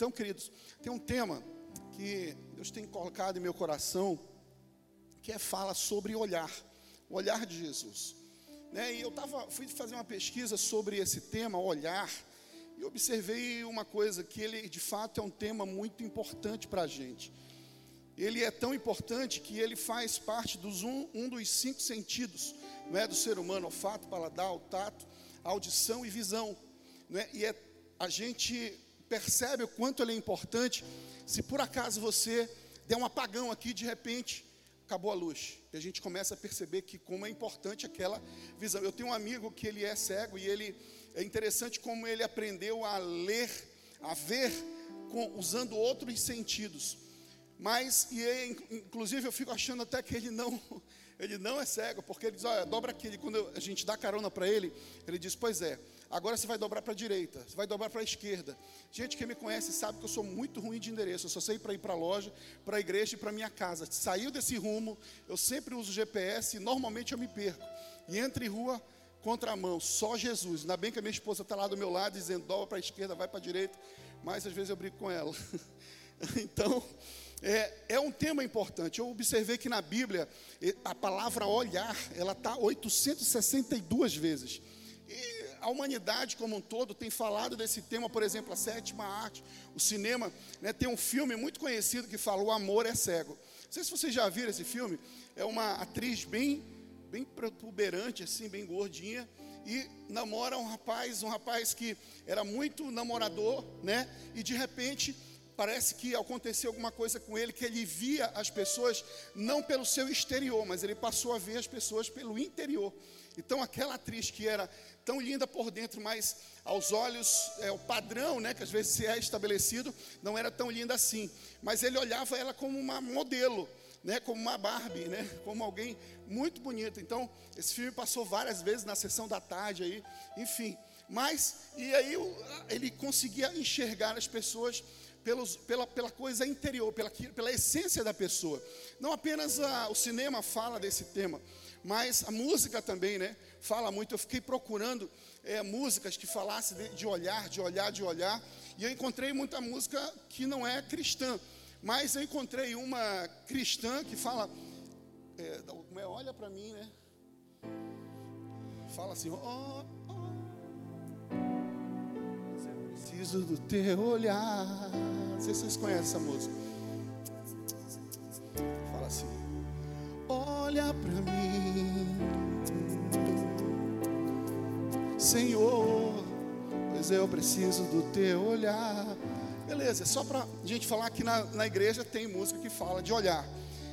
Então, queridos, tem um tema que Deus tem colocado em meu coração, que é fala sobre olhar, o olhar de Jesus. Né? E eu tava, fui fazer uma pesquisa sobre esse tema, olhar, e observei uma coisa, que ele de fato é um tema muito importante para a gente. Ele é tão importante que ele faz parte dos um, um dos cinco sentidos não é, do ser humano, olfato, paladar, o tato, audição e visão. Não é? E é, a gente percebe o quanto ele é importante se por acaso você der um apagão aqui, de repente, acabou a luz. E a gente começa a perceber que como é importante aquela visão. Eu tenho um amigo que ele é cego e ele é interessante como ele aprendeu a ler, a ver com, usando outros sentidos. Mas e é, inclusive eu fico achando até que ele não ele não é cego, porque ele diz, olha, dobra aqui. Quando a gente dá carona para ele, ele diz, pois é, agora você vai dobrar para a direita, você vai dobrar para a esquerda. Gente que me conhece sabe que eu sou muito ruim de endereço, eu só sei para ir para a loja, para a igreja e para minha casa. Saiu desse rumo, eu sempre uso GPS e normalmente eu me perco. E entre rua, contramão, só Jesus. Ainda bem que a minha esposa está lá do meu lado, dizendo, dobra para a esquerda, vai para a direita, mas às vezes eu brigo com ela. então, é, é um tema importante. Eu observei que na Bíblia a palavra olhar ela está 862 vezes. E a humanidade como um todo tem falado desse tema, por exemplo, a sétima arte, o cinema. Né, tem um filme muito conhecido que fala O Amor é Cego. Não sei se vocês já viram esse filme. É uma atriz bem, bem protuberante, assim, bem gordinha e namora um rapaz, um rapaz que era muito namorador, né? E de repente parece que aconteceu alguma coisa com ele, que ele via as pessoas não pelo seu exterior, mas ele passou a ver as pessoas pelo interior. Então, aquela atriz que era tão linda por dentro, mas aos olhos, é, o padrão, né, que às vezes é estabelecido, não era tão linda assim. Mas ele olhava ela como uma modelo, né, como uma Barbie, né, como alguém muito bonito. Então, esse filme passou várias vezes na sessão da tarde aí, enfim. Mas, e aí ele conseguia enxergar as pessoas pelos, pela, pela coisa interior, pela, pela essência da pessoa. Não apenas a, o cinema fala desse tema, mas a música também, né? Fala muito. Eu fiquei procurando é, músicas que falassem de, de olhar, de olhar, de olhar, e eu encontrei muita música que não é cristã, mas eu encontrei uma cristã que fala, é, é olha para mim, né? Fala assim, oh, preciso do teu olhar. Não sei se vocês conhecem essa música. Fala assim: Olha para mim, Senhor, pois eu preciso do teu olhar. Beleza, só para a gente falar que na, na igreja tem música que fala de olhar,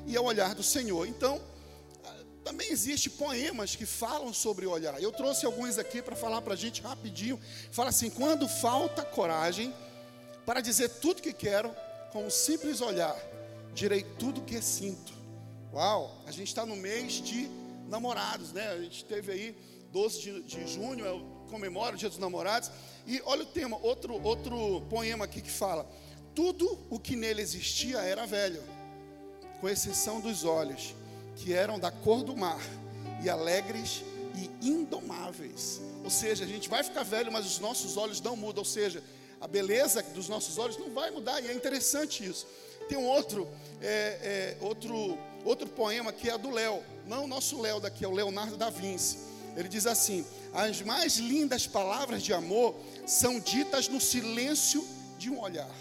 e é o olhar do Senhor. Então, também existe poemas que falam sobre olhar. Eu trouxe alguns aqui para falar para a gente rapidinho. Fala assim: quando falta coragem para dizer tudo que quero, com um simples olhar, direi tudo que sinto. Uau, a gente está no mês de namorados, né? A gente teve aí 12 de, de junho, é comemora o Dia dos Namorados. E olha o tema, outro, outro poema aqui que fala: tudo o que nele existia era velho, com exceção dos olhos que eram da cor do mar, e alegres e indomáveis. Ou seja, a gente vai ficar velho, mas os nossos olhos não mudam. Ou seja, a beleza dos nossos olhos não vai mudar, e é interessante isso. Tem um outro, é, é, outro, outro poema que é do Léo, não o nosso Léo daqui, é o Leonardo da Vinci. Ele diz assim: As mais lindas palavras de amor são ditas no silêncio de um olhar.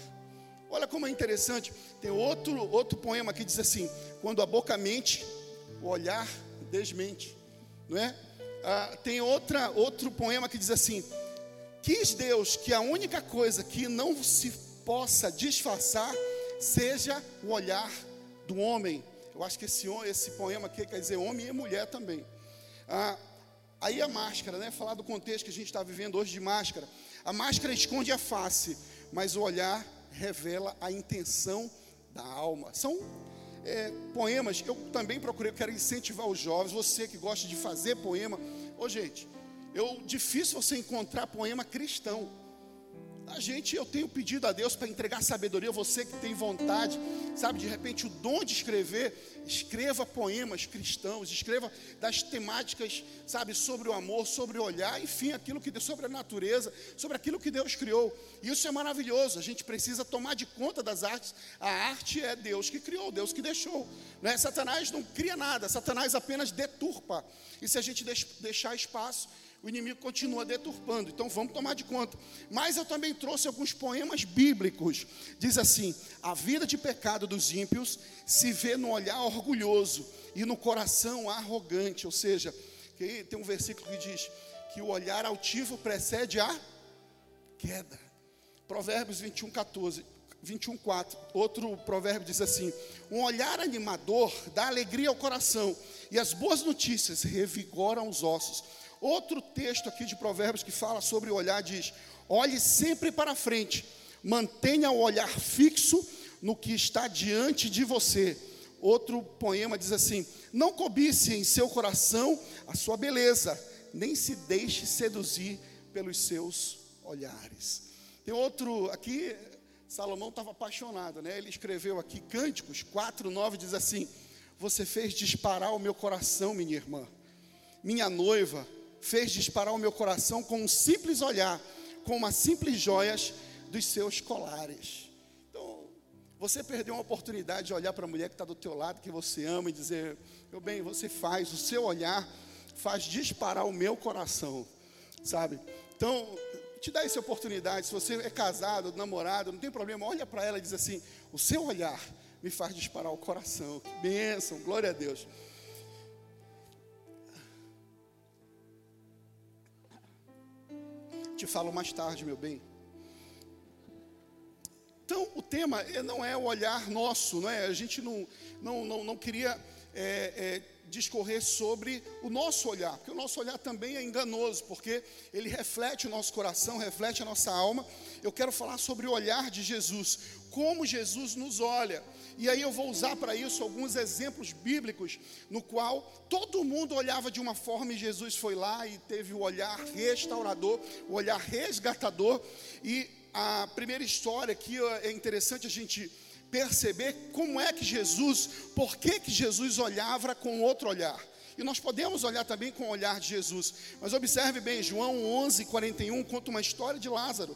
Olha como é interessante. Tem outro, outro poema que diz assim: Quando a boca mente, o olhar desmente, não é? Ah, tem outra, outro poema que diz assim: Quis Deus que a única coisa que não se possa disfarçar seja o olhar do homem. Eu acho que esse, esse poema aqui quer dizer homem e mulher também. Ah, aí a máscara, né? Falar do contexto que a gente está vivendo hoje de máscara. A máscara esconde a face, mas o olhar revela a intenção da alma. São é, poemas, eu também procurei, eu quero incentivar os jovens, você que gosta de fazer poema. Ô gente, eu difícil você encontrar poema cristão. A gente, eu tenho pedido a Deus para entregar sabedoria. Você que tem vontade, sabe, de repente o dom de escrever, escreva poemas cristãos, escreva das temáticas, sabe, sobre o amor, sobre o olhar, enfim, aquilo que sobre a natureza, sobre aquilo que Deus criou. Isso é maravilhoso. A gente precisa tomar de conta das artes. A arte é Deus que criou, Deus que deixou. Né? Satanás não cria nada, Satanás apenas deturpa. E se a gente deixar espaço, o inimigo continua deturpando. Então vamos tomar de conta. Mas eu também trouxe alguns poemas bíblicos. Diz assim: A vida de pecado dos ímpios se vê no olhar orgulhoso e no coração arrogante. Ou seja, tem um versículo que diz que o olhar altivo precede a queda. Provérbios 21, 14. 21, 4. Outro provérbio diz assim: Um olhar animador dá alegria ao coração, e as boas notícias revigoram os ossos. Outro texto aqui de Provérbios que fala sobre o olhar diz: olhe sempre para frente, mantenha o olhar fixo no que está diante de você. Outro poema diz assim: não cobice em seu coração a sua beleza, nem se deixe seduzir pelos seus olhares. Tem outro aqui, Salomão estava apaixonado, né? Ele escreveu aqui Cânticos 4:9 diz assim: Você fez disparar o meu coração, minha irmã. Minha noiva fez disparar o meu coração com um simples olhar, com uma simples joias dos seus colares. Então, você perdeu uma oportunidade de olhar para a mulher que está do teu lado, que você ama, e dizer, meu bem, você faz, o seu olhar faz disparar o meu coração, sabe? Então, te dá essa oportunidade, se você é casado, namorado, não tem problema, olha para ela e diz assim, o seu olhar me faz disparar o coração, que bênção, glória a Deus. Te falo mais tarde, meu bem. Então, o tema não é o olhar nosso, não é? A gente não, não, não, não queria é, é, discorrer sobre o nosso olhar, porque o nosso olhar também é enganoso, porque ele reflete o nosso coração, reflete a nossa alma. Eu quero falar sobre o olhar de Jesus, como Jesus nos olha. E aí eu vou usar para isso alguns exemplos bíblicos no qual todo mundo olhava de uma forma e Jesus foi lá e teve o olhar restaurador, o olhar resgatador. E a primeira história aqui é interessante a gente perceber como é que Jesus, por que que Jesus olhava com outro olhar. E nós podemos olhar também com o olhar de Jesus. Mas observe bem, João 11, 41 conta uma história de Lázaro.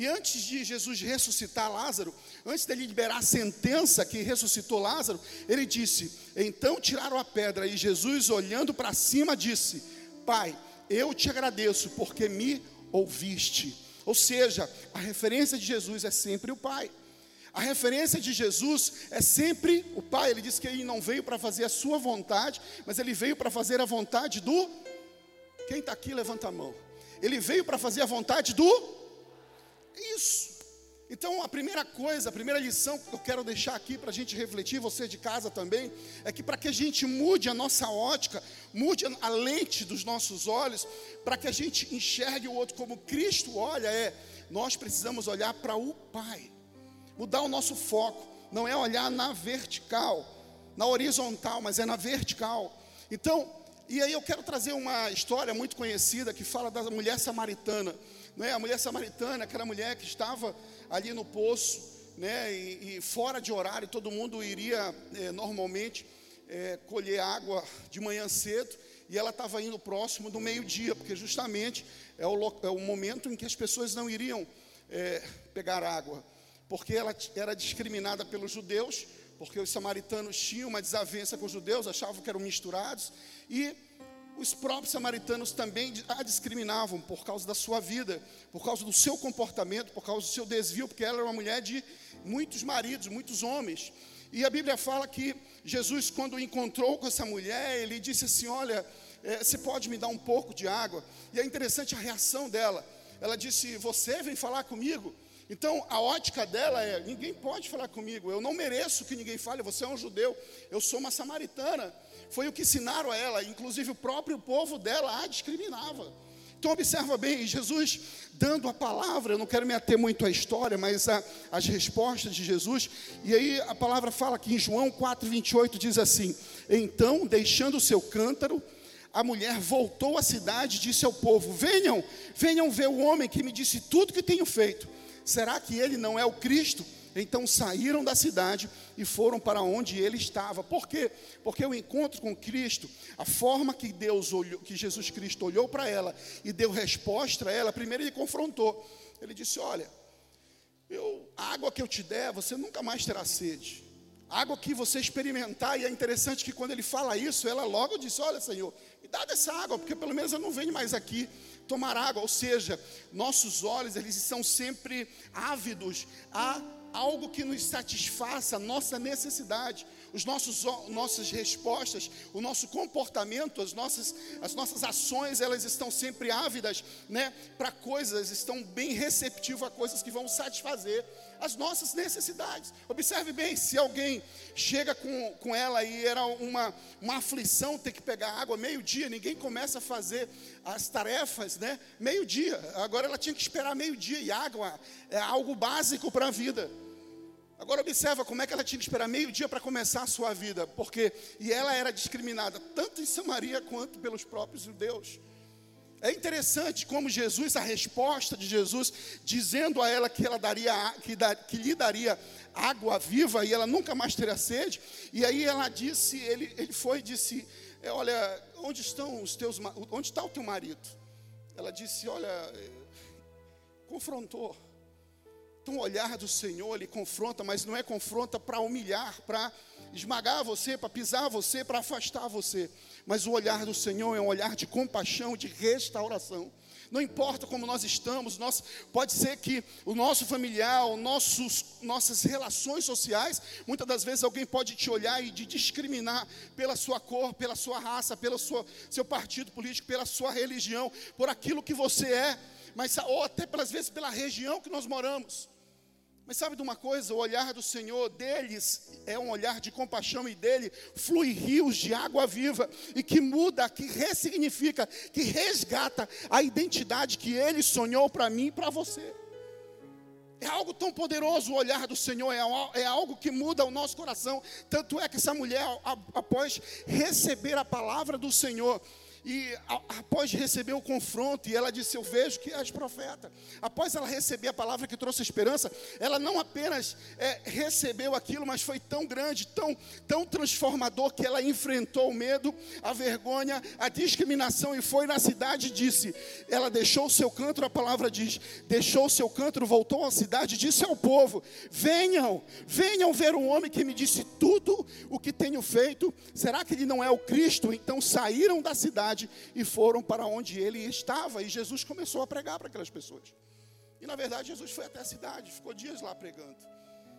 E antes de Jesus ressuscitar Lázaro, antes dele liberar a sentença que ressuscitou Lázaro, ele disse: Então tiraram a pedra, e Jesus, olhando para cima, disse: Pai, eu te agradeço porque me ouviste. Ou seja, a referência de Jesus é sempre o Pai. A referência de Jesus é sempre o Pai. Ele disse que ele não veio para fazer a sua vontade, mas ele veio para fazer a vontade do. Quem está aqui, levanta a mão. Ele veio para fazer a vontade do. Então, a primeira coisa, a primeira lição que eu quero deixar aqui para a gente refletir, você de casa também, é que para que a gente mude a nossa ótica, mude a lente dos nossos olhos, para que a gente enxergue o outro como Cristo olha, é nós precisamos olhar para o Pai, mudar o nosso foco, não é olhar na vertical, na horizontal, mas é na vertical. Então, e aí eu quero trazer uma história muito conhecida que fala da mulher samaritana não é? A mulher samaritana, aquela mulher que estava ali no poço, né? E, e fora de horário, todo mundo iria é, normalmente é, colher água de manhã cedo, e ela estava indo próximo do meio-dia, porque justamente é o, é o, momento em que as pessoas não iriam é, pegar água, porque ela era discriminada pelos judeus, porque os samaritanos tinham uma desavença com os judeus, achavam que eram misturados, e os próprios samaritanos também a discriminavam por causa da sua vida, por causa do seu comportamento, por causa do seu desvio, porque ela era uma mulher de muitos maridos, muitos homens. E a Bíblia fala que Jesus, quando encontrou com essa mulher, ele disse assim: Olha, é, você pode me dar um pouco de água? E é interessante a reação dela. Ela disse: Você vem falar comigo? Então a ótica dela é: ninguém pode falar comigo, eu não mereço que ninguém fale, você é um judeu, eu sou uma samaritana foi o que ensinaram a ela, inclusive o próprio povo dela a discriminava. Então observa bem, Jesus dando a palavra, eu não quero me ater muito à história, mas a, as respostas de Jesus, e aí a palavra fala que em João 4,28 diz assim: Então, deixando o seu cântaro, a mulher voltou à cidade e disse ao povo: Venham, venham ver o homem que me disse tudo que tenho feito. Será que ele não é o Cristo? Então saíram da cidade e foram para onde ele estava. Por quê? Porque o encontro com Cristo, a forma que Deus olhou, que Jesus Cristo olhou para ela e deu resposta a ela, primeiro ele confrontou. Ele disse: "Olha, eu, a água que eu te der, você nunca mais terá sede. A água que você experimentar, e é interessante que quando ele fala isso, ela logo disse: Olha, Senhor, me dá dessa água, porque pelo menos eu não venho mais aqui tomar água. Ou seja, nossos olhos, eles são sempre ávidos a algo que nos satisfaça a nossa necessidade, os nossos nossas respostas, o nosso comportamento, as nossas as nossas ações, elas estão sempre ávidas, né, para coisas, estão bem receptivas a coisas que vão satisfazer as nossas necessidades. Observe bem, se alguém chega com, com ela e era uma, uma aflição ter que pegar água meio-dia, ninguém começa a fazer as tarefas, né? Meio-dia. Agora ela tinha que esperar meio-dia e água é algo básico para a vida. Agora observa como é que ela tinha que esperar meio-dia para começar a sua vida, porque e ela era discriminada tanto em Samaria quanto pelos próprios judeus. É interessante como Jesus, a resposta de Jesus, dizendo a ela que ela daria, que, da, que lhe daria água viva e ela nunca mais teria sede. E aí ela disse, ele, ele foi e disse, é, olha, onde estão os teus, onde está o teu marido? Ela disse, olha, é, confrontou. O olhar do Senhor, ele confronta, mas não é confronta para humilhar, para esmagar você, para pisar você, para afastar você. Mas o olhar do Senhor é um olhar de compaixão, de restauração. Não importa como nós estamos, nós, pode ser que o nosso familiar, os nossos, nossas relações sociais, muitas das vezes alguém pode te olhar e te discriminar pela sua cor, pela sua raça, pelo sua, seu partido político, pela sua religião, por aquilo que você é, mas ou até pelas vezes pela região que nós moramos. Mas sabe de uma coisa? O olhar do Senhor deles é um olhar de compaixão e dele flui rios de água viva e que muda, que ressignifica, que resgata a identidade que ele sonhou para mim e para você. É algo tão poderoso o olhar do Senhor, é, é algo que muda o nosso coração. Tanto é que essa mulher, após receber a palavra do Senhor, e após receber o confronto, e ela disse: Eu vejo que és profeta. Após ela receber a palavra que trouxe esperança, ela não apenas é, recebeu aquilo, mas foi tão grande, tão, tão transformador, que ela enfrentou o medo, a vergonha, a discriminação, e foi na cidade e disse: Ela deixou o seu canto, a palavra diz: Deixou o seu canto, voltou à cidade e disse ao povo: Venham, venham ver um homem que me disse tudo o que tenho feito. Será que ele não é o Cristo? Então saíram da cidade cidade e foram para onde ele estava. E Jesus começou a pregar para aquelas pessoas. E na verdade, Jesus foi até a cidade, ficou dias lá pregando.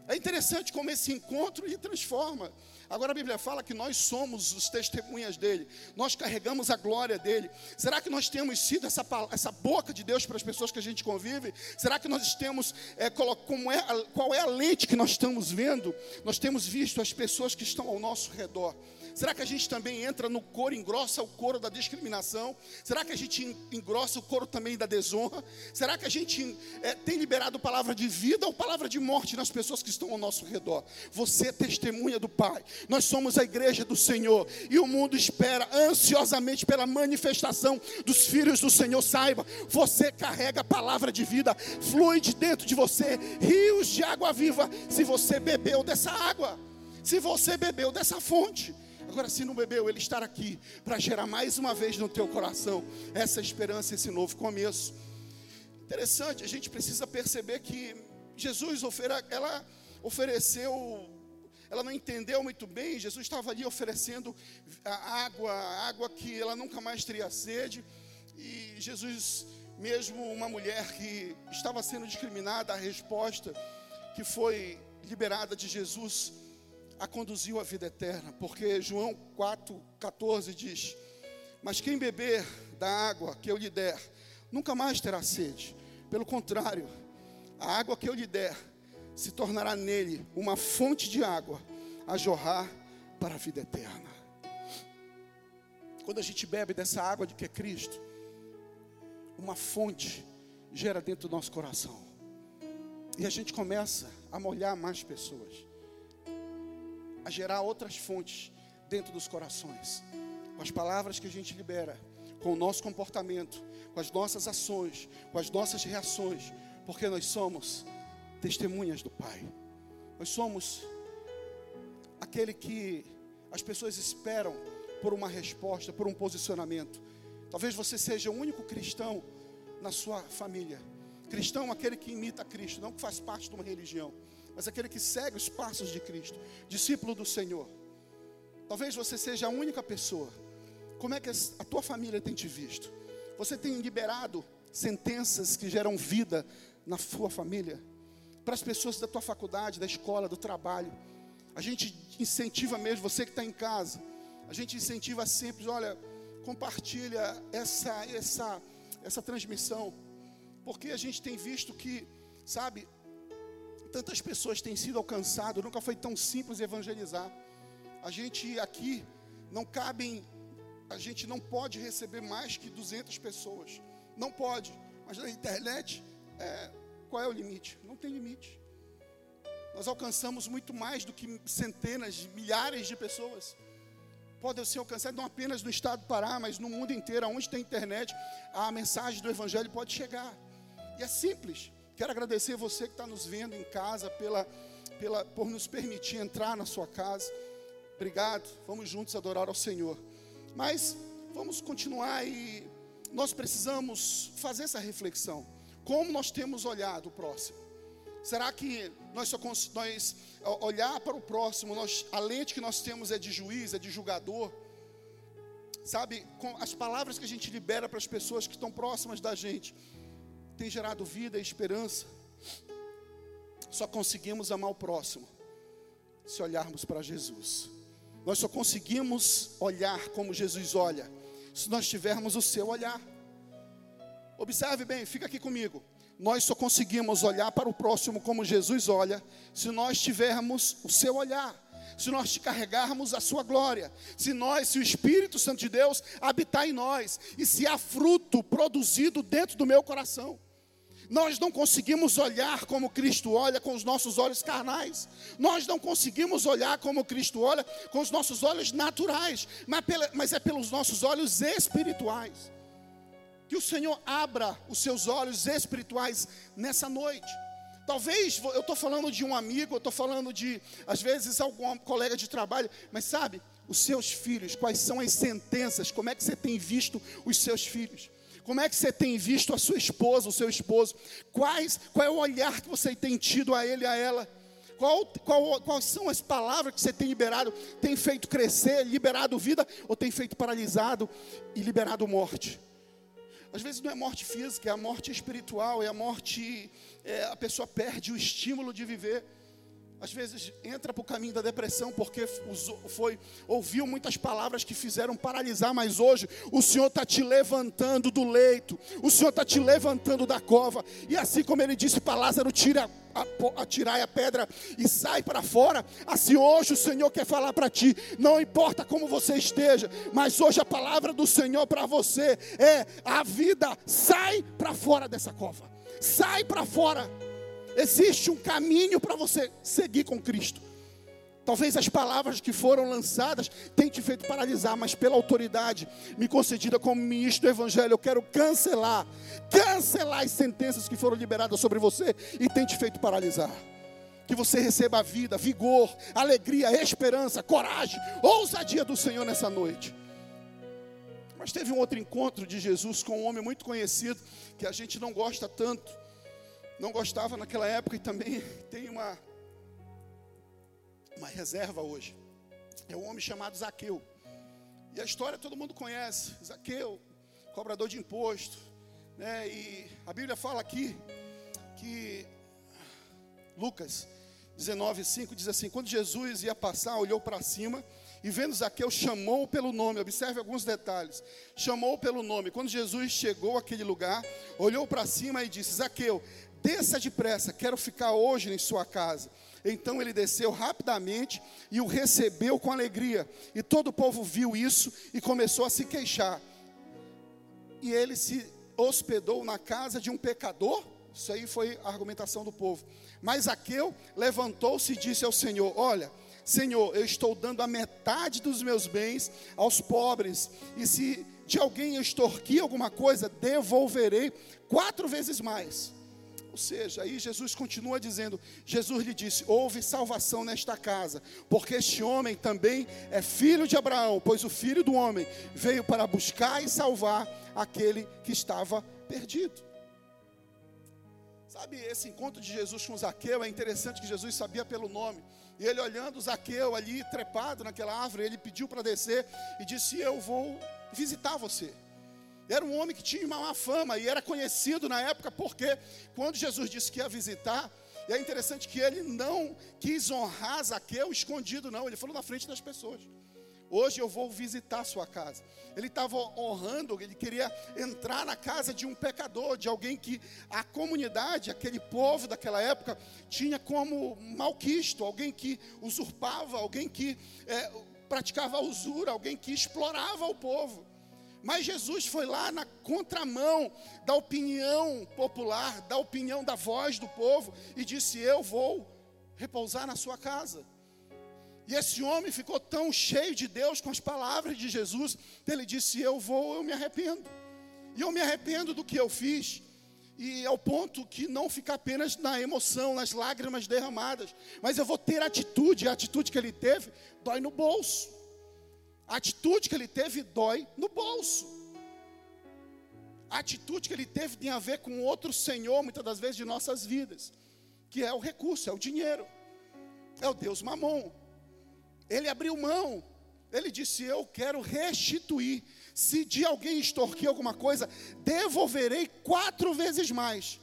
É interessante como esse encontro lhe transforma. Agora a Bíblia fala que nós somos os testemunhas dele, nós carregamos a glória dele. Será que nós temos sido essa, essa boca de Deus para as pessoas que a gente convive? Será que nós temos, é, como é, qual é a lente que nós estamos vendo? Nós temos visto as pessoas que estão ao nosso redor. Será que a gente também entra no coro, engrossa o coro da discriminação? Será que a gente engrossa o coro também da desonra? Será que a gente é, tem liberado palavra de vida ou palavra de morte nas pessoas que estão ao nosso redor? Você é testemunha do Pai. Nós somos a igreja do Senhor e o mundo espera ansiosamente pela manifestação dos filhos do Senhor. Saiba, você carrega a palavra de vida, flui de dentro de você rios de água viva. Se você bebeu dessa água, se você bebeu dessa fonte. Agora, se não bebeu, ele estar aqui para gerar mais uma vez no teu coração essa esperança, esse novo começo. Interessante, a gente precisa perceber que Jesus ela ofereceu, ela não entendeu muito bem. Jesus estava ali oferecendo a água, a água que ela nunca mais teria sede. E Jesus, mesmo uma mulher que estava sendo discriminada, a resposta que foi liberada de Jesus a conduziu à vida eterna, porque João 4,14 diz: Mas quem beber da água que eu lhe der, nunca mais terá sede. Pelo contrário, a água que eu lhe der se tornará nele uma fonte de água a jorrar para a vida eterna. Quando a gente bebe dessa água de que é Cristo, uma fonte gera dentro do nosso coração. E a gente começa a molhar mais pessoas a gerar outras fontes dentro dos corações. Com as palavras que a gente libera, com o nosso comportamento, com as nossas ações, com as nossas reações, porque nós somos testemunhas do Pai. Nós somos aquele que as pessoas esperam por uma resposta, por um posicionamento. Talvez você seja o único cristão na sua família. Cristão, aquele que imita Cristo, não que faz parte de uma religião, mas aquele que segue os passos de Cristo, discípulo do Senhor. Talvez você seja a única pessoa. Como é que a tua família tem te visto? Você tem liberado sentenças que geram vida na sua família? Para as pessoas da tua faculdade, da escola, do trabalho. A gente incentiva mesmo, você que está em casa, a gente incentiva sempre, olha, compartilha essa, essa, essa transmissão, porque a gente tem visto que, sabe, tantas pessoas têm sido alcançadas, nunca foi tão simples evangelizar. A gente aqui não cabem, a gente não pode receber mais que 200 pessoas, não pode, mas na internet, é, qual é o limite? Não tem limite. Nós alcançamos muito mais do que centenas, milhares de pessoas. Podem ser alcançadas não apenas no estado do Pará, mas no mundo inteiro, onde tem internet, a mensagem do Evangelho pode chegar. E é simples. Quero agradecer você que está nos vendo em casa pela, pela, por nos permitir entrar na sua casa. Obrigado. Vamos juntos adorar ao Senhor. Mas vamos continuar e nós precisamos fazer essa reflexão. Como nós temos olhado o próximo? Será que nós só nós olhar para o próximo, nós, a lente que nós temos é de juiz, é de julgador? Sabe, com as palavras que a gente libera para as pessoas que estão próximas da gente, tem gerado vida e esperança. Só conseguimos amar o próximo se olharmos para Jesus. Nós só conseguimos olhar como Jesus olha se nós tivermos o seu olhar. Observe bem, fica aqui comigo. Nós só conseguimos olhar para o próximo como Jesus olha se nós tivermos o seu olhar se nós carregarmos a sua glória, se nós, se o Espírito Santo de Deus habitar em nós, e se há fruto produzido dentro do meu coração. Nós não conseguimos olhar como Cristo olha com os nossos olhos carnais. Nós não conseguimos olhar como Cristo olha com os nossos olhos naturais, mas, mas é pelos nossos olhos espirituais. Que o Senhor abra os seus olhos espirituais nessa noite. Talvez eu estou falando de um amigo, eu estou falando de, às vezes, algum colega de trabalho, mas sabe, os seus filhos, quais são as sentenças, como é que você tem visto os seus filhos? Como é que você tem visto a sua esposa, o seu esposo? Quais, qual é o olhar que você tem tido a ele a ela? Qual, qual, quais são as palavras que você tem liberado? Tem feito crescer, liberado vida, ou tem feito paralisado e liberado morte? Às vezes não é morte física, é a morte espiritual, é a morte, é, a pessoa perde o estímulo de viver às vezes entra para o caminho da depressão porque foi ouviu muitas palavras que fizeram paralisar, mas hoje o Senhor está te levantando do leito, o Senhor está te levantando da cova, e assim como ele disse para Lázaro, tira a, a pedra e sai para fora. Assim hoje o Senhor quer falar para ti, não importa como você esteja, mas hoje a palavra do Senhor para você é: a vida sai para fora dessa cova, sai para fora. Existe um caminho para você seguir com Cristo. Talvez as palavras que foram lançadas tenham te feito paralisar, mas pela autoridade me concedida como ministro do Evangelho, eu quero cancelar, cancelar as sentenças que foram liberadas sobre você e tem te feito paralisar. Que você receba a vida, vigor, alegria, esperança, coragem, ousadia do Senhor nessa noite. Mas teve um outro encontro de Jesus com um homem muito conhecido, que a gente não gosta tanto, não gostava naquela época e também tem uma, uma reserva hoje. É um homem chamado Zaqueu. E a história todo mundo conhece. Zaqueu, cobrador de imposto. Né? E a Bíblia fala aqui que Lucas 19, 5 diz assim: Quando Jesus ia passar, olhou para cima e vendo Zaqueu, chamou pelo nome. Observe alguns detalhes. Chamou pelo nome. Quando Jesus chegou àquele lugar, olhou para cima e disse: Zaqueu, desça depressa, quero ficar hoje em sua casa. Então ele desceu rapidamente e o recebeu com alegria. E todo o povo viu isso e começou a se queixar. E ele se hospedou na casa de um pecador. Isso aí foi a argumentação do povo. Mas Aqueu levantou-se e disse ao Senhor: Olha, Senhor, eu estou dando a metade dos meus bens aos pobres. E se de alguém eu extorquir alguma coisa, devolverei quatro vezes mais. Ou seja, aí Jesus continua dizendo: Jesus lhe disse: Houve salvação nesta casa, porque este homem também é filho de Abraão, pois o filho do homem veio para buscar e salvar aquele que estava perdido. Sabe, esse encontro de Jesus com Zaqueu é interessante que Jesus sabia pelo nome. E ele olhando Zaqueu ali trepado naquela árvore, ele pediu para descer e disse: Eu vou visitar você. Era um homem que tinha uma má fama e era conhecido na época porque quando Jesus disse que ia visitar, e é interessante que ele não quis honrar Zaqueu escondido, não, ele falou na frente das pessoas. Hoje eu vou visitar a sua casa. Ele estava honrando, ele queria entrar na casa de um pecador, de alguém que a comunidade, aquele povo daquela época, tinha como malquisto, alguém que usurpava, alguém que é, praticava usura, alguém que explorava o povo. Mas Jesus foi lá na contramão da opinião popular, da opinião da voz do povo, e disse: Eu vou repousar na sua casa. E esse homem ficou tão cheio de Deus com as palavras de Jesus, que ele disse: Eu vou, eu me arrependo. E eu me arrependo do que eu fiz. E ao ponto que não fica apenas na emoção, nas lágrimas derramadas, mas eu vou ter atitude, a atitude que ele teve dói no bolso. A atitude que ele teve dói no bolso. A atitude que ele teve tem a ver com outro Senhor, muitas das vezes, de nossas vidas, que é o recurso, é o dinheiro, é o Deus mamon. Ele abriu mão, ele disse: Eu quero restituir. Se de alguém extorquir alguma coisa, devolverei quatro vezes mais.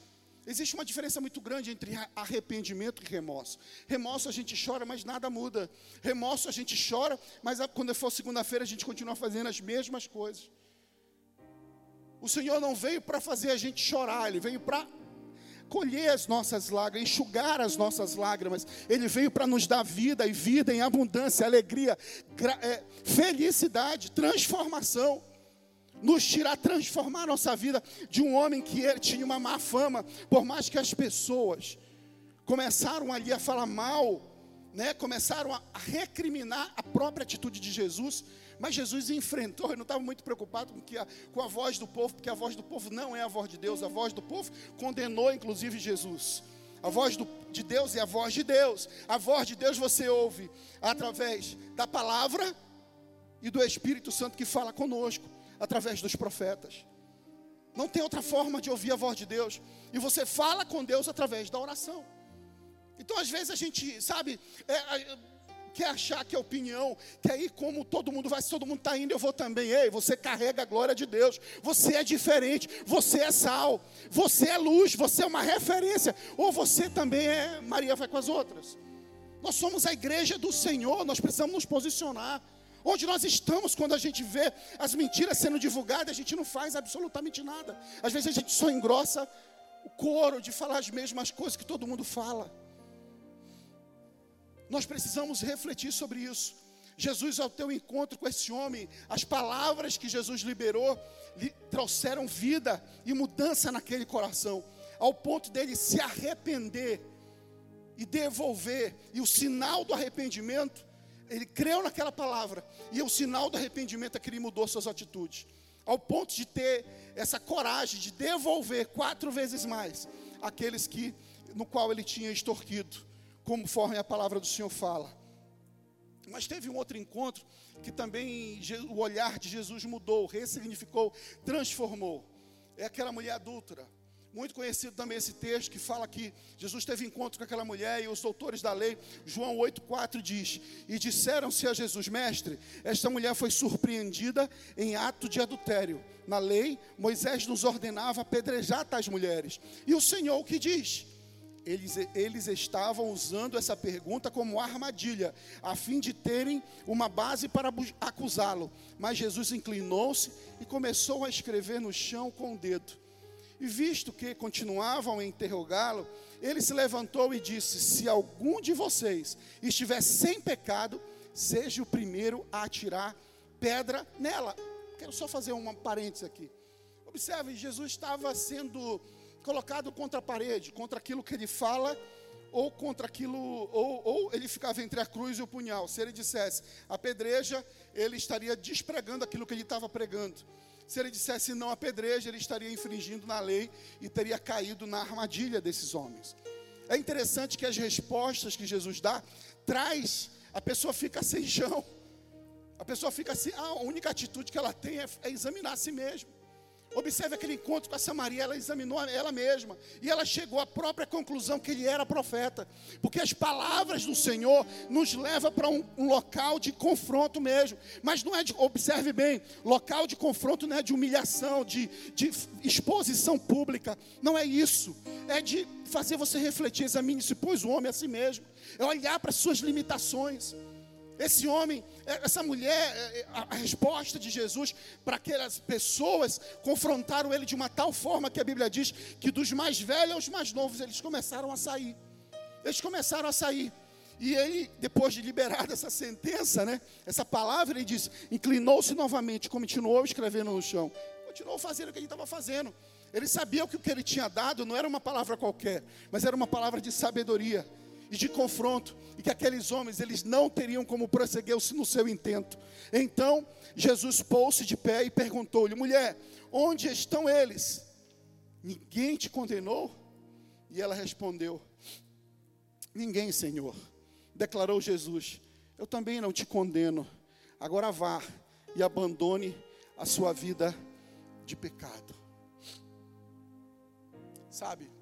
Existe uma diferença muito grande entre arrependimento e remorso. Remorso a gente chora, mas nada muda. Remorso a gente chora, mas quando for segunda-feira a gente continua fazendo as mesmas coisas. O Senhor não veio para fazer a gente chorar, Ele veio para colher as nossas lágrimas, enxugar as nossas lágrimas. Ele veio para nos dar vida e vida em abundância, alegria, é, felicidade, transformação nos tirar, transformar nossa vida de um homem que ele tinha uma má fama, por mais que as pessoas começaram ali a falar mal, né, começaram a recriminar a própria atitude de Jesus, mas Jesus enfrentou, ele não estava muito preocupado com, que a, com a voz do povo, porque a voz do povo não é a voz de Deus, a voz do povo condenou inclusive Jesus. A voz do, de Deus é a voz de Deus. A voz de Deus você ouve através da palavra e do Espírito Santo que fala conosco através dos profetas. Não tem outra forma de ouvir a voz de Deus. E você fala com Deus através da oração. Então, às vezes, a gente, sabe, é, é, quer achar que é opinião, que aí, como todo mundo vai, se todo mundo está indo, eu vou também. Ei, você carrega a glória de Deus. Você é diferente. Você é sal. Você é luz. Você é uma referência. Ou você também é. Maria vai com as outras. Nós somos a igreja do Senhor. Nós precisamos nos posicionar. Onde nós estamos quando a gente vê as mentiras sendo divulgadas, a gente não faz absolutamente nada. Às vezes a gente só engrossa o coro de falar as mesmas coisas que todo mundo fala. Nós precisamos refletir sobre isso. Jesus, ao teu encontro com esse homem, as palavras que Jesus liberou lhe trouxeram vida e mudança naquele coração, ao ponto dele se arrepender e devolver, e o sinal do arrependimento ele creu naquela palavra, e o sinal do arrependimento é que ele mudou suas atitudes, ao ponto de ter essa coragem de devolver quatro vezes mais aqueles que no qual ele tinha extorquido, conforme a palavra do Senhor fala. Mas teve um outro encontro que também o olhar de Jesus mudou, ressignificou, transformou. É aquela mulher adúltera muito conhecido também esse texto que fala que Jesus teve encontro com aquela mulher e os doutores da lei, João 8,4 diz: E disseram-se a Jesus, mestre, esta mulher foi surpreendida em ato de adultério. Na lei, Moisés nos ordenava apedrejar tais mulheres. E o Senhor o que diz? Eles, eles estavam usando essa pergunta como armadilha, a fim de terem uma base para acusá-lo. Mas Jesus inclinou-se e começou a escrever no chão com o dedo. E visto que continuavam a interrogá-lo, ele se levantou e disse: Se algum de vocês estiver sem pecado, seja o primeiro a atirar pedra nela. Quero só fazer uma parêntese aqui. Observe, Jesus estava sendo colocado contra a parede, contra aquilo que ele fala, ou contra aquilo, ou, ou ele ficava entre a cruz e o punhal. Se ele dissesse apedreja, ele estaria despregando aquilo que ele estava pregando. Se ele dissesse não à pedreja, ele estaria infringindo na lei e teria caído na armadilha desses homens. É interessante que as respostas que Jesus dá traz, a pessoa fica sem chão. A pessoa fica assim, ah, a única atitude que ela tem é, é examinar a si mesma. Observe aquele encontro com a Samaria, ela examinou ela mesma e ela chegou à própria conclusão que ele era profeta, porque as palavras do Senhor nos levam para um, local de confronto mesmo, mas não é de, observe bem, local de confronto não é de humilhação, de, de exposição pública, não é isso, é de fazer você refletir, examine-se, pois o homem é assim mesmo, é olhar para as suas limitações. Esse homem, é, essa mulher, é, é, a resposta de Jesus para aquelas pessoas confrontaram ele de uma tal forma que a Bíblia diz que dos mais velhos aos mais novos eles começaram a sair. Eles começaram a sair. E ele, depois de liberar essa sentença, né, essa palavra, ele disse: inclinou-se novamente, continuou escrevendo no chão, continuou fazendo o que ele estava fazendo. Ele sabia que o que ele tinha dado não era uma palavra qualquer, mas era uma palavra de sabedoria e de confronto, e que aqueles homens eles não teriam como prosseguir no seu intento. Então Jesus pôs-se de pé e perguntou-lhe: mulher, onde estão eles? Ninguém te condenou? E ela respondeu: Ninguém, Senhor. Declarou Jesus: Eu também não te condeno. Agora vá e abandone a sua vida de pecado. Sabe?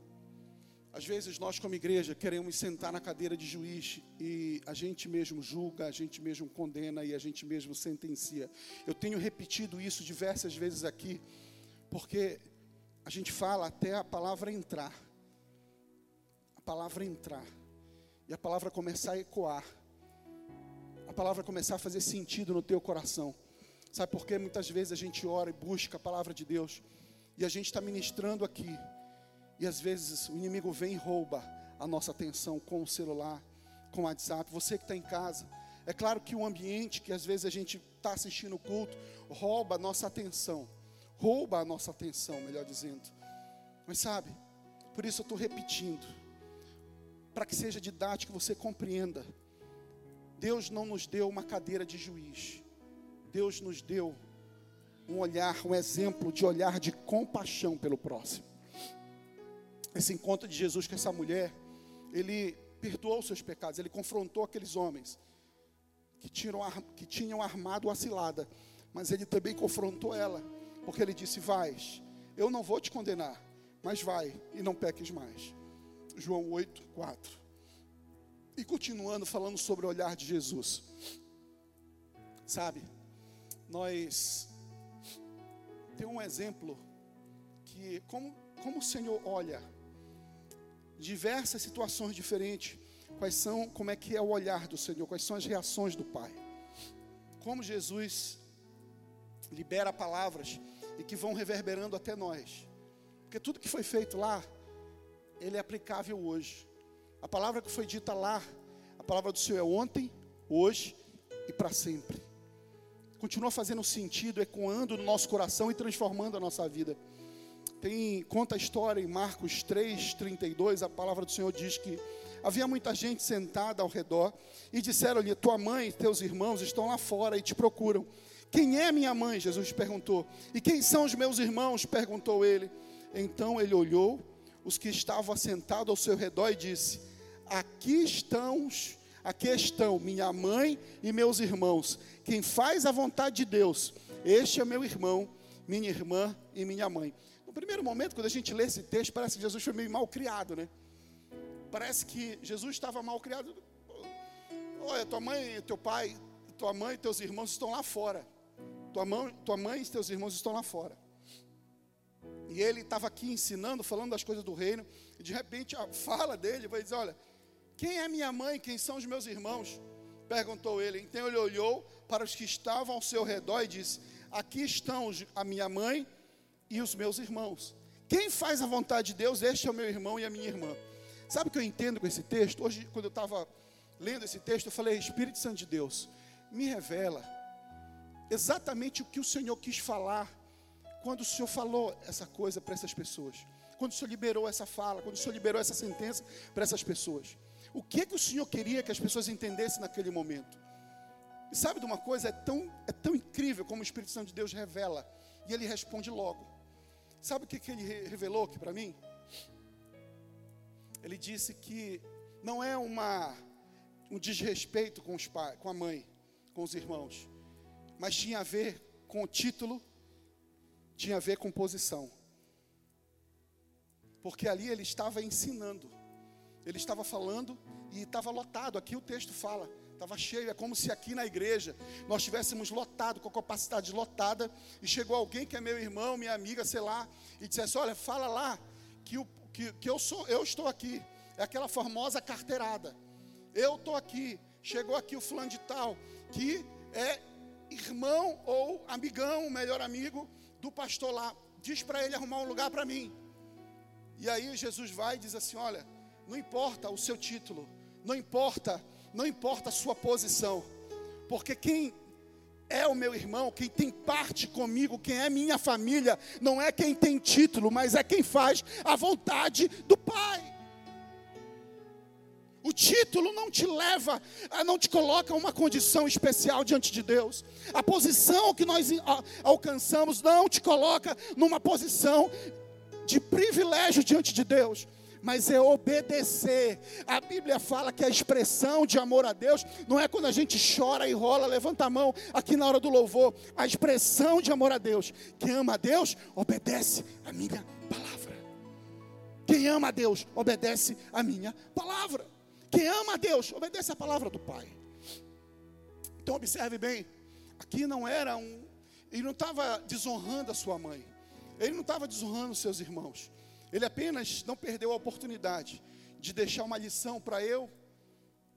Às vezes nós, como igreja, queremos sentar na cadeira de juiz e a gente mesmo julga, a gente mesmo condena e a gente mesmo sentencia. Eu tenho repetido isso diversas vezes aqui, porque a gente fala até a palavra entrar. A palavra entrar. E a palavra começar a ecoar. A palavra começar a fazer sentido no teu coração. Sabe por quê? Muitas vezes a gente ora e busca a palavra de Deus. E a gente está ministrando aqui. E às vezes o inimigo vem e rouba a nossa atenção com o celular, com o WhatsApp. Você que está em casa, é claro que o ambiente que às vezes a gente está assistindo o culto rouba a nossa atenção, rouba a nossa atenção, melhor dizendo. Mas sabe, por isso eu estou repetindo, para que seja didático, você compreenda. Deus não nos deu uma cadeira de juiz, Deus nos deu um olhar, um exemplo de olhar de compaixão pelo próximo esse encontro de Jesus com essa mulher, ele perdoou os seus pecados, ele confrontou aqueles homens que tinham, que tinham armado a cilada, mas ele também confrontou ela, porque ele disse: Vais, eu não vou te condenar, mas vai e não peques mais. João 8, 4. E continuando falando sobre o olhar de Jesus, sabe, nós tem um exemplo que, como, como o Senhor olha diversas situações diferentes. Quais são, como é que é o olhar do Senhor, quais são as reações do Pai. Como Jesus libera palavras e que vão reverberando até nós. Porque tudo que foi feito lá, ele é aplicável hoje. A palavra que foi dita lá, a palavra do Senhor é ontem, hoje e para sempre. Continua fazendo sentido, ecoando no nosso coração e transformando a nossa vida. Tem, conta a história em Marcos 3, 32, a palavra do Senhor diz que havia muita gente sentada ao redor e disseram-lhe: Tua mãe e teus irmãos estão lá fora e te procuram. Quem é minha mãe? Jesus perguntou. E quem são os meus irmãos? perguntou ele. Então ele olhou os que estavam assentados ao seu redor e disse: Aqui estão, aqui estão minha mãe e meus irmãos. Quem faz a vontade de Deus, este é meu irmão, minha irmã e minha mãe primeiro momento, quando a gente lê esse texto, parece que Jesus foi meio mal criado, né? Parece que Jesus estava mal criado. Olha, tua mãe, teu pai, tua mãe e teus irmãos estão lá fora. Tua mãe, tua mãe e teus irmãos estão lá fora. E ele estava aqui ensinando, falando das coisas do reino, e de repente a fala dele vai dizer: Olha, quem é minha mãe? Quem são os meus irmãos? Perguntou ele. Então ele olhou para os que estavam ao seu redor e disse: Aqui estão a minha mãe e os meus irmãos. Quem faz a vontade de Deus, este é o meu irmão e a minha irmã. Sabe o que eu entendo com esse texto? Hoje, quando eu estava lendo esse texto, eu falei: Espírito Santo de Deus, me revela exatamente o que o Senhor quis falar quando o Senhor falou essa coisa para essas pessoas. Quando o Senhor liberou essa fala, quando o Senhor liberou essa sentença para essas pessoas. O que que o Senhor queria que as pessoas entendessem naquele momento? E sabe de uma coisa? É tão, é tão incrível como o Espírito Santo de Deus revela E ele responde logo. Sabe o que, que ele revelou aqui para mim? Ele disse que não é uma, um desrespeito com, os pai, com a mãe, com os irmãos, mas tinha a ver com o título, tinha a ver com posição. Porque ali ele estava ensinando, ele estava falando e estava lotado. Aqui o texto fala, estava cheio. É como se aqui na igreja nós estivéssemos lotado, com a capacidade lotada, e chegou alguém que é meu irmão, minha amiga, sei lá, e dissesse: Olha, fala lá que, o, que, que eu sou, eu estou aqui. É aquela famosa carteirada. Eu estou aqui. Chegou aqui o fulano de tal, que é irmão ou amigão, melhor amigo do pastor lá. Diz para ele arrumar um lugar para mim. E aí Jesus vai e diz assim: Olha, não importa o seu título, não importa, não importa a sua posição, porque quem é o meu irmão, quem tem parte comigo, quem é minha família, não é quem tem título, mas é quem faz a vontade do Pai. O título não te leva, não te coloca uma condição especial diante de Deus. A posição que nós alcançamos não te coloca numa posição de privilégio diante de Deus, mas é obedecer. A Bíblia fala que a expressão de amor a Deus não é quando a gente chora e rola, levanta a mão aqui na hora do louvor. A expressão de amor a Deus, quem ama a Deus, obedece a minha palavra. Quem ama a Deus, obedece a minha palavra. Quem ama a Deus, obedece a palavra do Pai. Então observe bem, aqui não era um, ele não estava desonrando a sua mãe. Ele não estava desonrando seus irmãos. Ele apenas não perdeu a oportunidade de deixar uma lição para eu,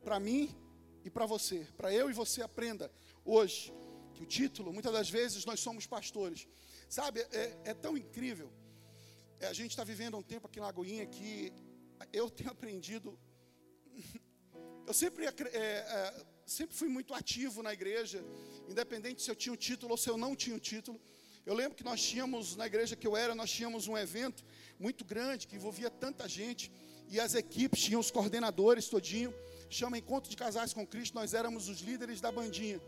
para mim e para você. Para eu e você aprenda hoje que o título, muitas das vezes nós somos pastores. Sabe, é, é tão incrível. É, a gente está vivendo um tempo aqui em Lagoinha que eu tenho aprendido. Eu sempre, é, é, sempre fui muito ativo na igreja, independente se eu tinha o título ou se eu não tinha o título. Eu lembro que nós tínhamos, na igreja que eu era, nós tínhamos um evento muito grande, que envolvia tanta gente, e as equipes tinham os coordenadores todinho, chama Encontro de Casais com Cristo, nós éramos os líderes da bandinha,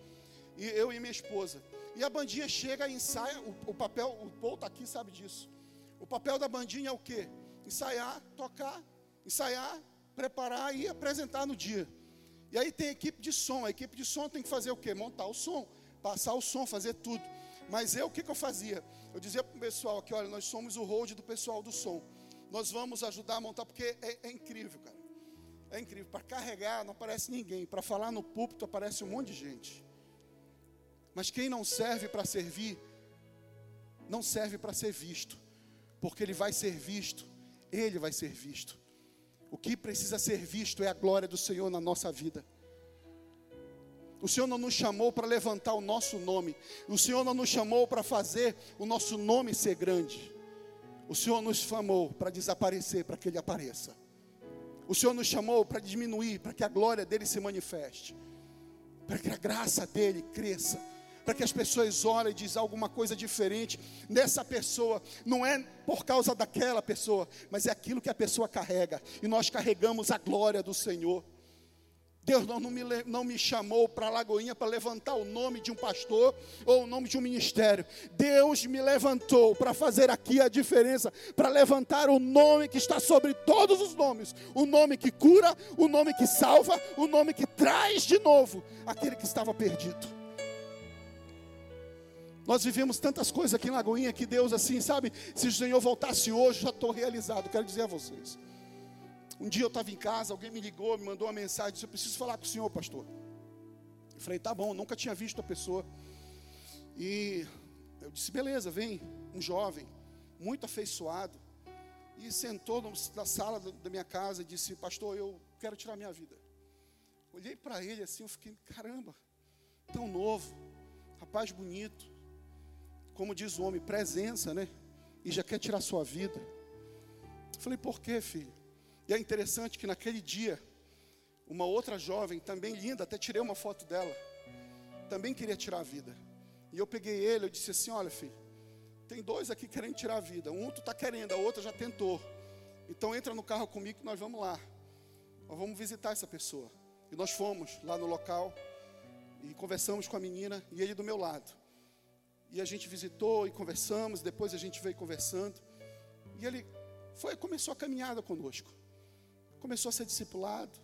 e eu e minha esposa. E a bandinha chega e ensaia, o, o papel, o Paul está aqui, sabe disso. O papel da bandinha é o quê? Ensaiar, tocar, ensaiar, preparar e apresentar no dia. E aí tem equipe de som, a equipe de som tem que fazer o quê? Montar o som, passar o som, fazer tudo. Mas eu, o que, que eu fazia? Eu dizia para o pessoal aqui, olha, nós somos o hold do pessoal do som. Nós vamos ajudar a montar, porque é, é incrível, cara. É incrível. Para carregar não aparece ninguém. Para falar no púlpito aparece um monte de gente. Mas quem não serve para servir, não serve para ser visto. Porque ele vai ser visto, ele vai ser visto. O que precisa ser visto é a glória do Senhor na nossa vida. O Senhor não nos chamou para levantar o nosso nome. O Senhor não nos chamou para fazer o nosso nome ser grande. O Senhor nos chamou para desaparecer, para que Ele apareça. O Senhor nos chamou para diminuir, para que a glória dele se manifeste. Para que a graça dele cresça. Para que as pessoas olhem e dizem alguma coisa diferente nessa pessoa. Não é por causa daquela pessoa, mas é aquilo que a pessoa carrega. E nós carregamos a glória do Senhor. Deus não, me, não me chamou para Lagoinha para levantar o nome de um pastor ou o nome de um ministério. Deus me levantou para fazer aqui a diferença, para levantar o nome que está sobre todos os nomes: o nome que cura, o nome que salva, o nome que traz de novo aquele que estava perdido. Nós vivemos tantas coisas aqui em Lagoinha que Deus, assim, sabe? Se o Senhor voltasse hoje, já estou realizado. Quero dizer a vocês. Um dia eu estava em casa, alguém me ligou, me mandou uma mensagem, disse, eu preciso falar com o senhor, pastor. Eu falei, tá bom, nunca tinha visto a pessoa. E eu disse, beleza, vem, um jovem, muito afeiçoado, e sentou na sala da minha casa e disse, pastor, eu quero tirar minha vida. Olhei para ele assim, eu fiquei, caramba, tão novo, rapaz bonito, como diz o homem, presença, né? E já quer tirar sua vida. Eu falei, por quê, filho? E é interessante que naquele dia, uma outra jovem, também linda, até tirei uma foto dela, também queria tirar a vida. E eu peguei ele, eu disse assim: Olha, filho, tem dois aqui querendo tirar a vida. Um tu está querendo, a outra já tentou. Então entra no carro comigo que nós vamos lá. Nós vamos visitar essa pessoa. E nós fomos lá no local e conversamos com a menina e ele do meu lado. E a gente visitou e conversamos, depois a gente veio conversando. E ele foi, começou a caminhada conosco. Começou a ser discipulado.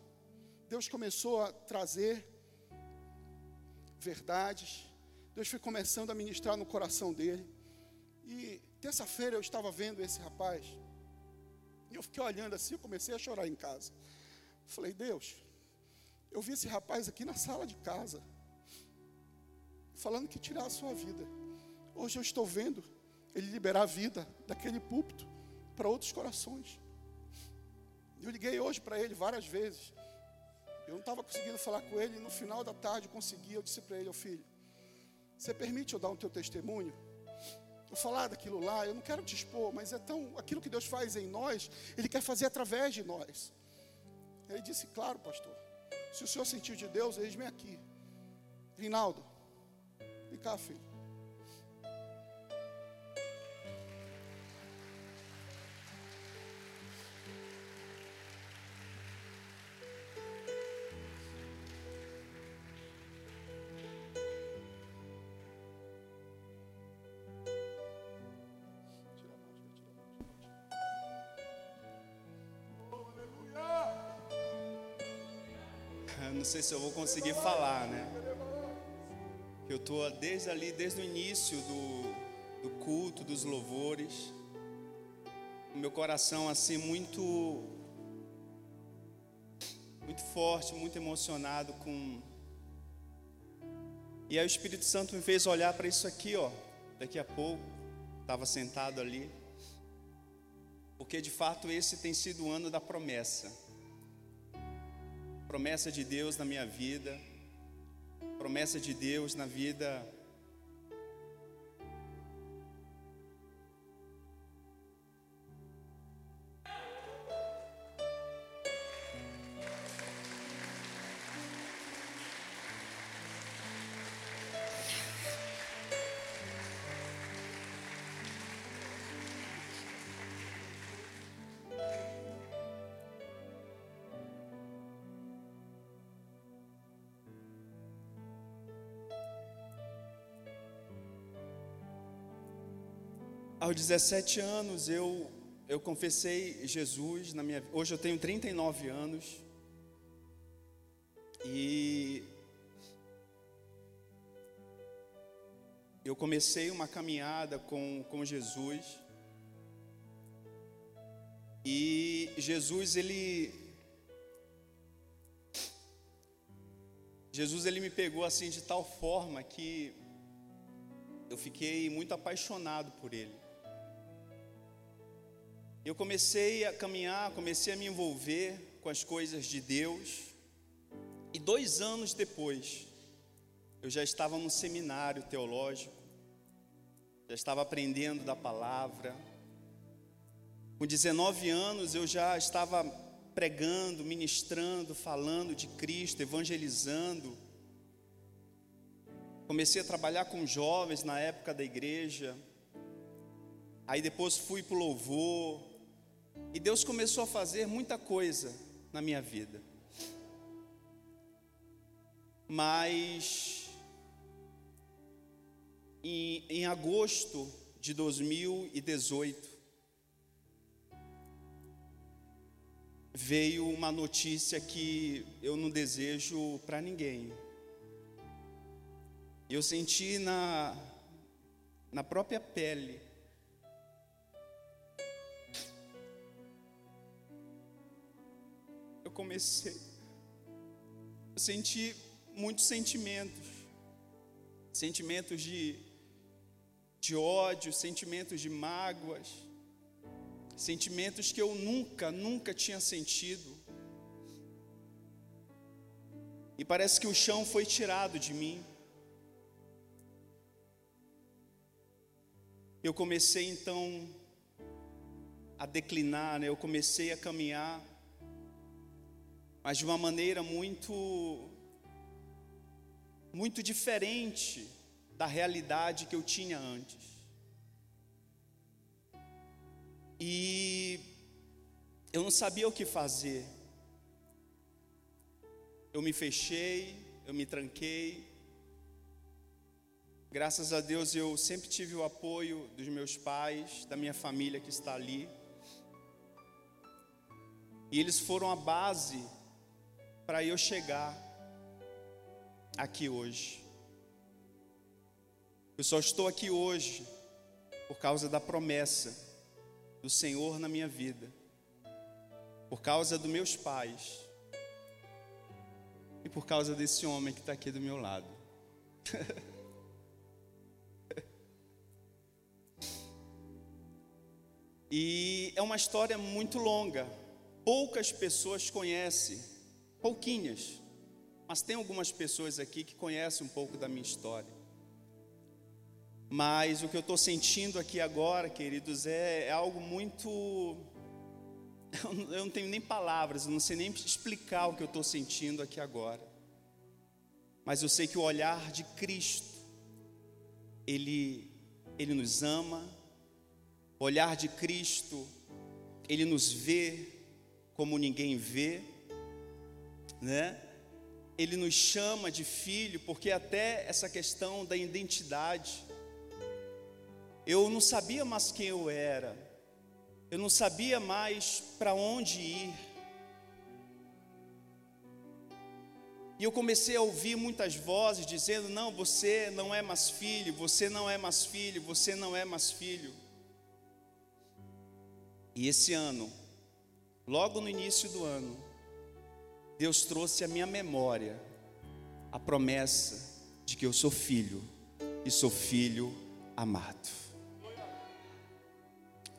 Deus começou a trazer verdades. Deus foi começando a ministrar no coração dele. E terça-feira eu estava vendo esse rapaz. E eu fiquei olhando assim, eu comecei a chorar em casa. Falei, Deus, eu vi esse rapaz aqui na sala de casa, falando que tirar a sua vida. Hoje eu estou vendo ele liberar a vida daquele púlpito para outros corações. Eu liguei hoje para ele várias vezes. Eu não estava conseguindo falar com ele, no final da tarde eu consegui. Eu disse para ele: Ô filho, você permite eu dar o teu testemunho? Eu falar daquilo lá, eu não quero te expor, mas é tão. Aquilo que Deus faz em nós, Ele quer fazer através de nós. Ele disse: Claro, pastor. Se o senhor sentiu de Deus, eis-me aqui. Rinaldo, vem cá, filho. Não sei se eu vou conseguir falar, né? Eu estou desde ali, desde o início do, do culto, dos louvores, o meu coração assim muito, muito forte, muito emocionado com. E aí o Espírito Santo me fez olhar para isso aqui, ó. Daqui a pouco, estava sentado ali, porque de fato esse tem sido o ano da promessa promessa de Deus na minha vida, promessa de Deus na vida Aos 17 anos eu eu confessei Jesus na minha hoje eu tenho 39 anos. E eu comecei uma caminhada com, com Jesus. E Jesus ele Jesus ele me pegou assim de tal forma que eu fiquei muito apaixonado por ele. Eu comecei a caminhar, comecei a me envolver com as coisas de Deus, e dois anos depois, eu já estava num seminário teológico, já estava aprendendo da palavra. Com 19 anos, eu já estava pregando, ministrando, falando de Cristo, evangelizando. Comecei a trabalhar com jovens na época da igreja. Aí depois fui para o louvor, e Deus começou a fazer muita coisa na minha vida. Mas em, em agosto de 2018 veio uma notícia que eu não desejo para ninguém. Eu senti na, na própria pele comecei a sentir muitos sentimentos, sentimentos de, de ódio, sentimentos de mágoas, sentimentos que eu nunca, nunca tinha sentido. E parece que o chão foi tirado de mim. Eu comecei então a declinar, né? eu comecei a caminhar mas de uma maneira muito muito diferente da realidade que eu tinha antes. E eu não sabia o que fazer. Eu me fechei, eu me tranquei. Graças a Deus eu sempre tive o apoio dos meus pais, da minha família que está ali. E eles foram a base para eu chegar aqui hoje. Eu só estou aqui hoje por causa da promessa do Senhor na minha vida, por causa dos meus pais e por causa desse homem que está aqui do meu lado. e é uma história muito longa, poucas pessoas conhecem, pouquinhas, mas tem algumas pessoas aqui que conhecem um pouco da minha história. Mas o que eu estou sentindo aqui agora, queridos, é, é algo muito. Eu não tenho nem palavras, eu não sei nem explicar o que eu estou sentindo aqui agora. Mas eu sei que o olhar de Cristo, Ele, Ele nos ama, o olhar de Cristo, Ele nos vê como ninguém vê, né? Ele nos chama de filho, porque até essa questão da identidade, eu não sabia mais quem eu era, eu não sabia mais para onde ir. E eu comecei a ouvir muitas vozes dizendo: não, você não é mais filho, você não é mais filho, você não é mais filho. E esse ano, logo no início do ano, Deus trouxe à minha memória a promessa de que eu sou filho e sou filho amado.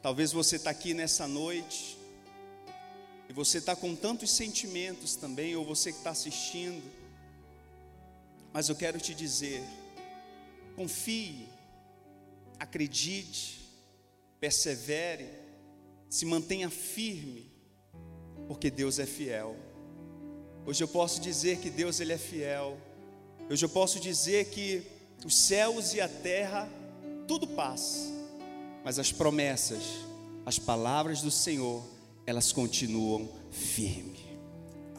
Talvez você está aqui nessa noite e você está com tantos sentimentos também, ou você que está assistindo, mas eu quero te dizer: confie, acredite, persevere, se mantenha firme, porque Deus é fiel. Hoje eu posso dizer que Deus ele é fiel. Hoje eu posso dizer que os céus e a terra tudo passa mas as promessas, as palavras do Senhor, elas continuam firmes.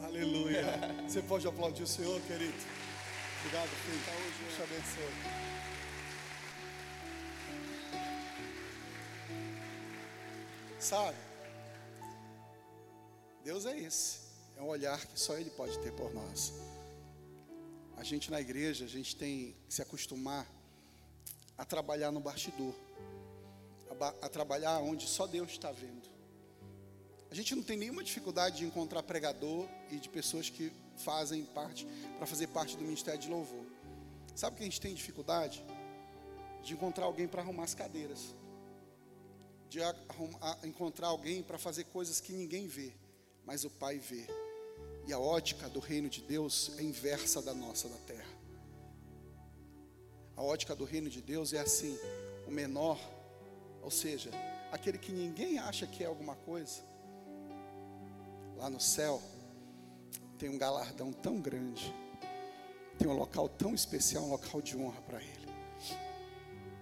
Aleluia. Você pode aplaudir o Senhor, querido? Obrigado, filho. Saúde, Deus te abençoe. Sabe, Deus é esse. É um olhar que só Ele pode ter por nós. A gente na igreja, a gente tem que se acostumar a trabalhar no bastidor a, trabalhar onde só Deus está vendo. A gente não tem nenhuma dificuldade de encontrar pregador e de pessoas que fazem parte, para fazer parte do ministério de louvor. Sabe o que a gente tem dificuldade? De encontrar alguém para arrumar as cadeiras. De arrumar, encontrar alguém para fazer coisas que ninguém vê, mas o Pai vê. E a ótica do reino de Deus é inversa da nossa da terra. A ótica do reino de Deus é assim: o menor ou seja, aquele que ninguém acha que é alguma coisa, lá no céu, tem um galardão tão grande, tem um local tão especial, um local de honra para ele.